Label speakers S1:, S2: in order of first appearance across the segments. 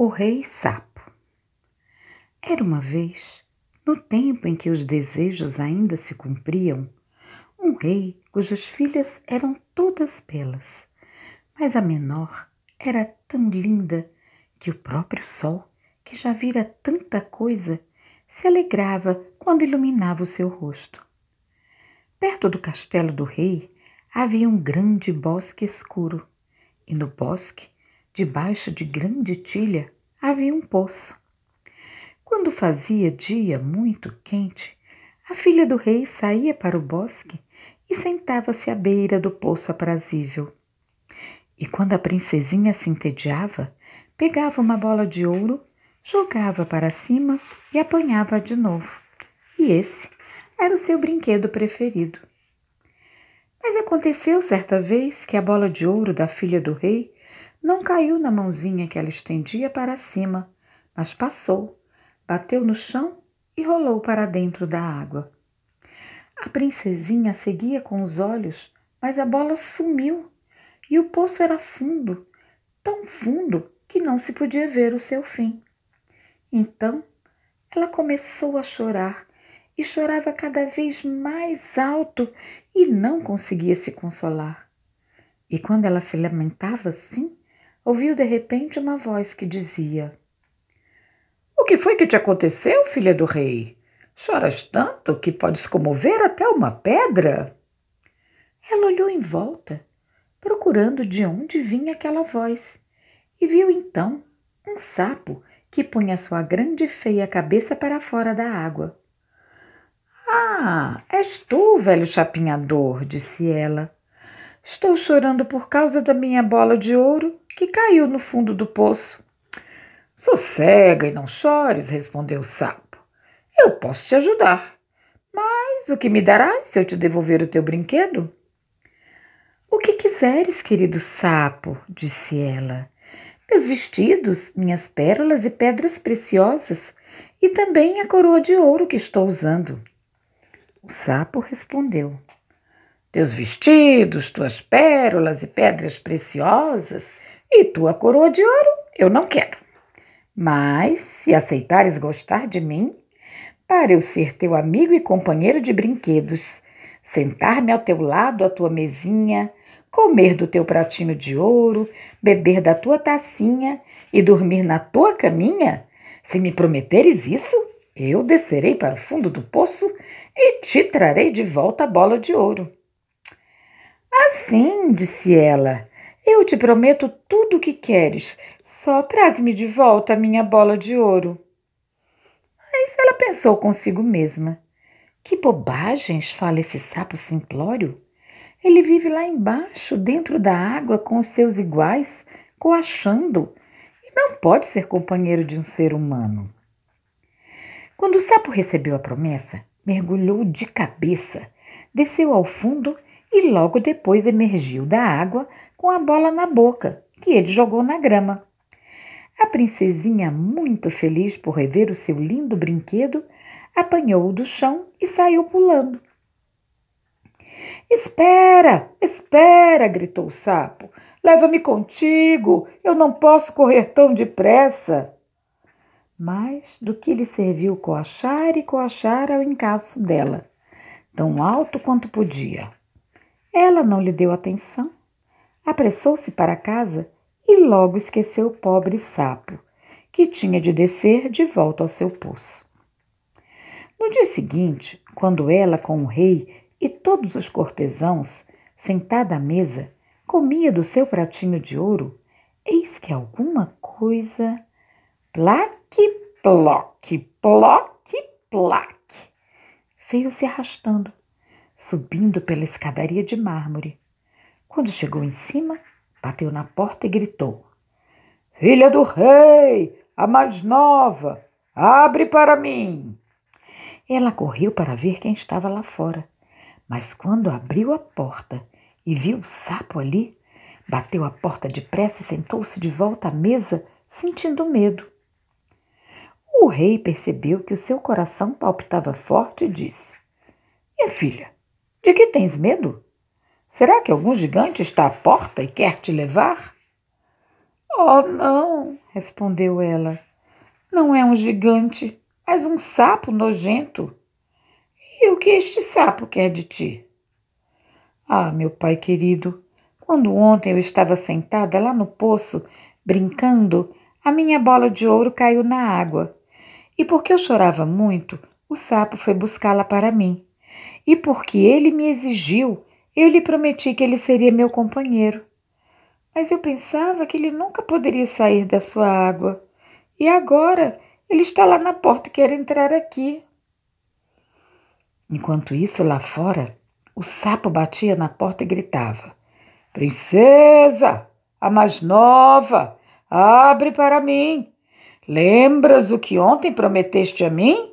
S1: O Rei Sapo Era uma vez, no tempo em que os desejos ainda se cumpriam, um rei cujas filhas eram todas belas, mas a menor era tão linda que o próprio sol, que já vira tanta coisa, se alegrava quando iluminava o seu rosto. Perto do castelo do rei havia um grande bosque escuro, e no bosque Debaixo de grande tilha havia um poço. Quando fazia dia muito quente, a filha do rei saía para o bosque e sentava-se à beira do poço aprazível. E quando a princesinha se entediava, pegava uma bola de ouro, jogava para cima e apanhava de novo. E esse era o seu brinquedo preferido. Mas aconteceu certa vez que a bola de ouro da filha do rei não caiu na mãozinha que ela estendia para cima, mas passou, bateu no chão e rolou para dentro da água. A princesinha seguia com os olhos, mas a bola sumiu e o poço era fundo, tão fundo que não se podia ver o seu fim. Então ela começou a chorar e chorava cada vez mais alto e não conseguia se consolar. E quando ela se lamentava assim, ouviu de repente uma voz que dizia: O que foi que te aconteceu, filha do rei? Choras tanto que podes comover até uma pedra? Ela olhou em volta, procurando de onde vinha aquela voz, e viu então um sapo que punha sua grande e feia cabeça para fora da água. Ah, és tu, velho chapinhador, disse ela. Estou chorando por causa da minha bola de ouro que caiu no fundo do poço. Sossega e não chores, respondeu o sapo. Eu posso te ajudar. Mas o que me darás se eu te devolver o teu brinquedo? O que quiseres, querido sapo, disse ela. Meus vestidos, minhas pérolas e pedras preciosas, e também a coroa de ouro que estou usando. O sapo respondeu: Teus vestidos, tuas pérolas e pedras preciosas e tua coroa de ouro eu não quero. Mas, se aceitares gostar de mim, para eu ser teu amigo e companheiro de brinquedos, sentar-me ao teu lado à tua mesinha, comer do teu pratinho de ouro, beber da tua tacinha e dormir na tua caminha, se me prometeres isso, eu descerei para o fundo do poço e te trarei de volta a bola de ouro. Assim, disse ela, eu te prometo tudo o que queres, só traz-me de volta a minha bola de ouro. Mas ela pensou consigo mesma: que bobagens fala esse sapo simplório? Ele vive lá embaixo, dentro da água, com os seus iguais, coachando, e não pode ser companheiro de um ser humano. Quando o sapo recebeu a promessa, mergulhou de cabeça, desceu ao fundo e logo depois emergiu da água com a bola na boca, que ele jogou na grama. A princesinha, muito feliz por rever o seu lindo brinquedo, apanhou-o do chão e saiu pulando. Espera, espera! gritou o sapo. Leva-me contigo, eu não posso correr tão depressa. Mas do que lhe serviu coachar e coachar ao encaço dela, tão alto quanto podia. Ela não lhe deu atenção apressou-se para casa e logo esqueceu o pobre sapo, que tinha de descer de volta ao seu poço. No dia seguinte, quando ela, com o rei e todos os cortesãos, sentada à mesa, comia do seu pratinho de ouro, eis que alguma coisa. Plaque, ploque, ploque, plaque. Veio se arrastando, subindo pela escadaria de mármore quando chegou em cima, bateu na porta e gritou: Filha do rei, a mais nova, abre para mim. Ela correu para ver quem estava lá fora, mas quando abriu a porta e viu o sapo ali, bateu a porta depressa e sentou-se de volta à mesa, sentindo medo. O rei percebeu que o seu coração palpitava forte e disse: Minha filha, de que tens medo? Será que algum gigante está à porta e quer te levar? Oh, não, respondeu ela. Não é um gigante, mas um sapo nojento. E o que este sapo quer de ti? Ah, meu pai querido, quando ontem eu estava sentada lá no poço, brincando, a minha bola de ouro caiu na água. E porque eu chorava muito, o sapo foi buscá-la para mim. E porque ele me exigiu, eu lhe prometi que ele seria meu companheiro. Mas eu pensava que ele nunca poderia sair da sua água. E agora ele está lá na porta e quer entrar aqui. Enquanto isso, lá fora, o sapo batia na porta e gritava: Princesa, a mais nova, abre para mim. Lembras o que ontem prometeste a mim?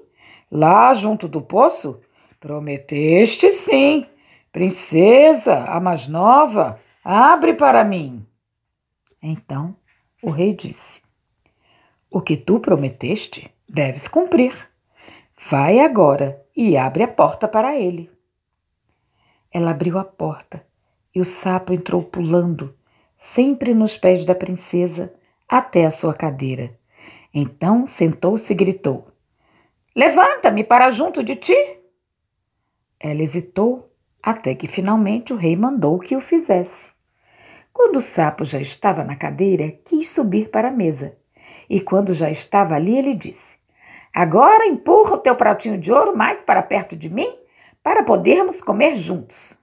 S1: Lá junto do poço? Prometeste sim. Princesa, a mais nova, abre para mim. Então o rei disse: O que tu prometeste, deves cumprir. Vai agora e abre a porta para ele. Ela abriu a porta e o sapo entrou pulando, sempre nos pés da princesa, até a sua cadeira. Então sentou-se e gritou: Levanta-me para junto de ti. Ela hesitou até que finalmente o rei mandou que o fizesse. Quando o sapo já estava na cadeira, quis subir para a mesa. E quando já estava ali, ele disse: Agora empurra o teu pratinho de ouro mais para perto de mim, para podermos comer juntos.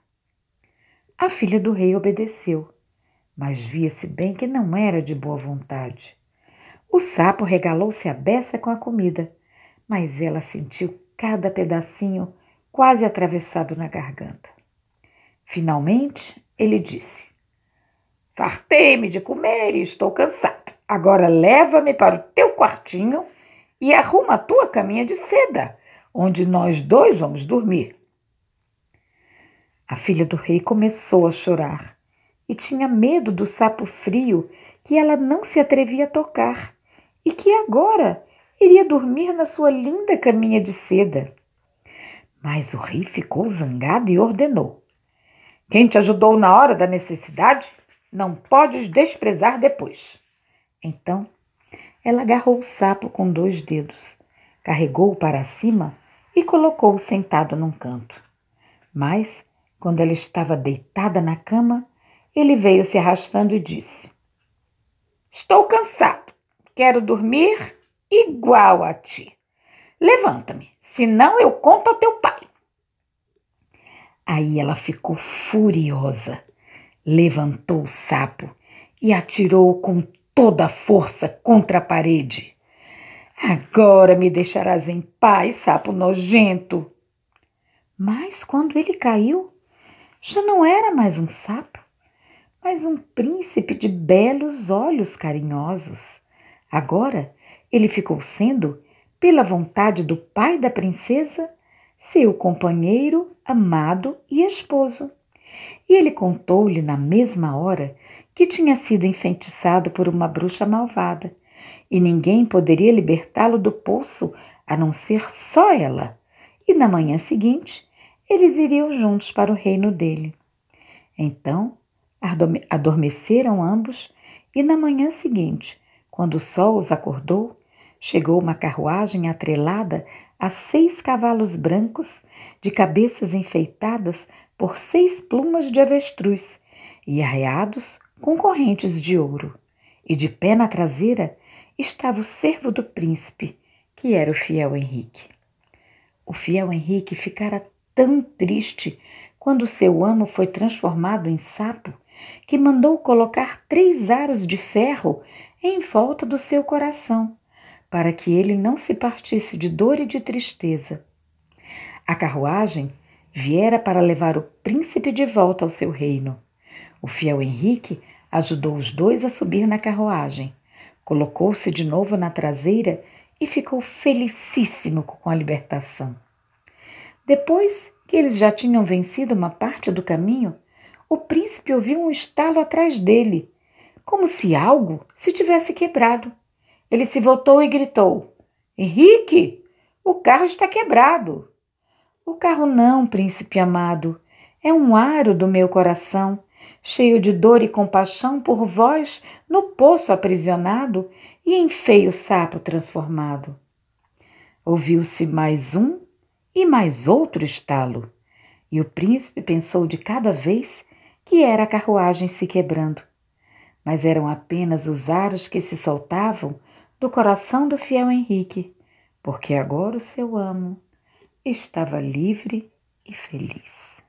S1: A filha do rei obedeceu, mas via-se bem que não era de boa vontade. O sapo regalou-se a beça com a comida, mas ela sentiu cada pedacinho quase atravessado na garganta. Finalmente, ele disse: Fartei-me de comer e estou cansado. Agora leva-me para o teu quartinho e arruma a tua caminha de seda, onde nós dois vamos dormir. A filha do rei começou a chorar e tinha medo do sapo frio que ela não se atrevia a tocar e que agora iria dormir na sua linda caminha de seda. Mas o rei ficou zangado e ordenou: Quem te ajudou na hora da necessidade, não podes desprezar depois. Então ela agarrou o sapo com dois dedos, carregou-o para cima e colocou-o sentado num canto. Mas, quando ela estava deitada na cama, ele veio se arrastando e disse: Estou cansado, quero dormir igual a ti. Levanta-me, senão eu conto ao teu pai. Aí ela ficou furiosa, levantou o sapo e atirou com toda a força contra a parede. Agora me deixarás em paz, sapo nojento. Mas quando ele caiu, já não era mais um sapo, mas um príncipe de belos olhos carinhosos. Agora ele ficou sendo, pela vontade do pai da princesa, seu companheiro, amado e esposo. E ele contou-lhe na mesma hora que tinha sido enfeitiçado por uma bruxa malvada, e ninguém poderia libertá-lo do poço a não ser só ela. E na manhã seguinte, eles iriam juntos para o reino dele. Então, adormeceram ambos, e na manhã seguinte, quando o sol os acordou, chegou uma carruagem atrelada a seis cavalos brancos, de cabeças enfeitadas por seis plumas de avestruz e arreados com correntes de ouro, e de pé na traseira estava o servo do príncipe, que era o fiel Henrique. O fiel Henrique ficara tão triste quando seu amo foi transformado em sapo que mandou colocar três aros de ferro em volta do seu coração, para que ele não se partisse de dor e de tristeza. A carruagem viera para levar o príncipe de volta ao seu reino. O fiel Henrique ajudou os dois a subir na carruagem, colocou-se de novo na traseira e ficou felicíssimo com a libertação. Depois que eles já tinham vencido uma parte do caminho, o príncipe ouviu um estalo atrás dele, como se algo se tivesse quebrado. Ele se voltou e gritou: Henrique, o carro está quebrado. O carro não, príncipe amado, é um aro do meu coração cheio de dor e compaixão por vós no poço aprisionado e em feio sapo transformado. Ouviu-se mais um e mais outro estalo, e o príncipe pensou de cada vez que era a carruagem se quebrando. Mas eram apenas os aros que se soltavam do coração do fiel Henrique, porque agora o seu amo estava livre e feliz.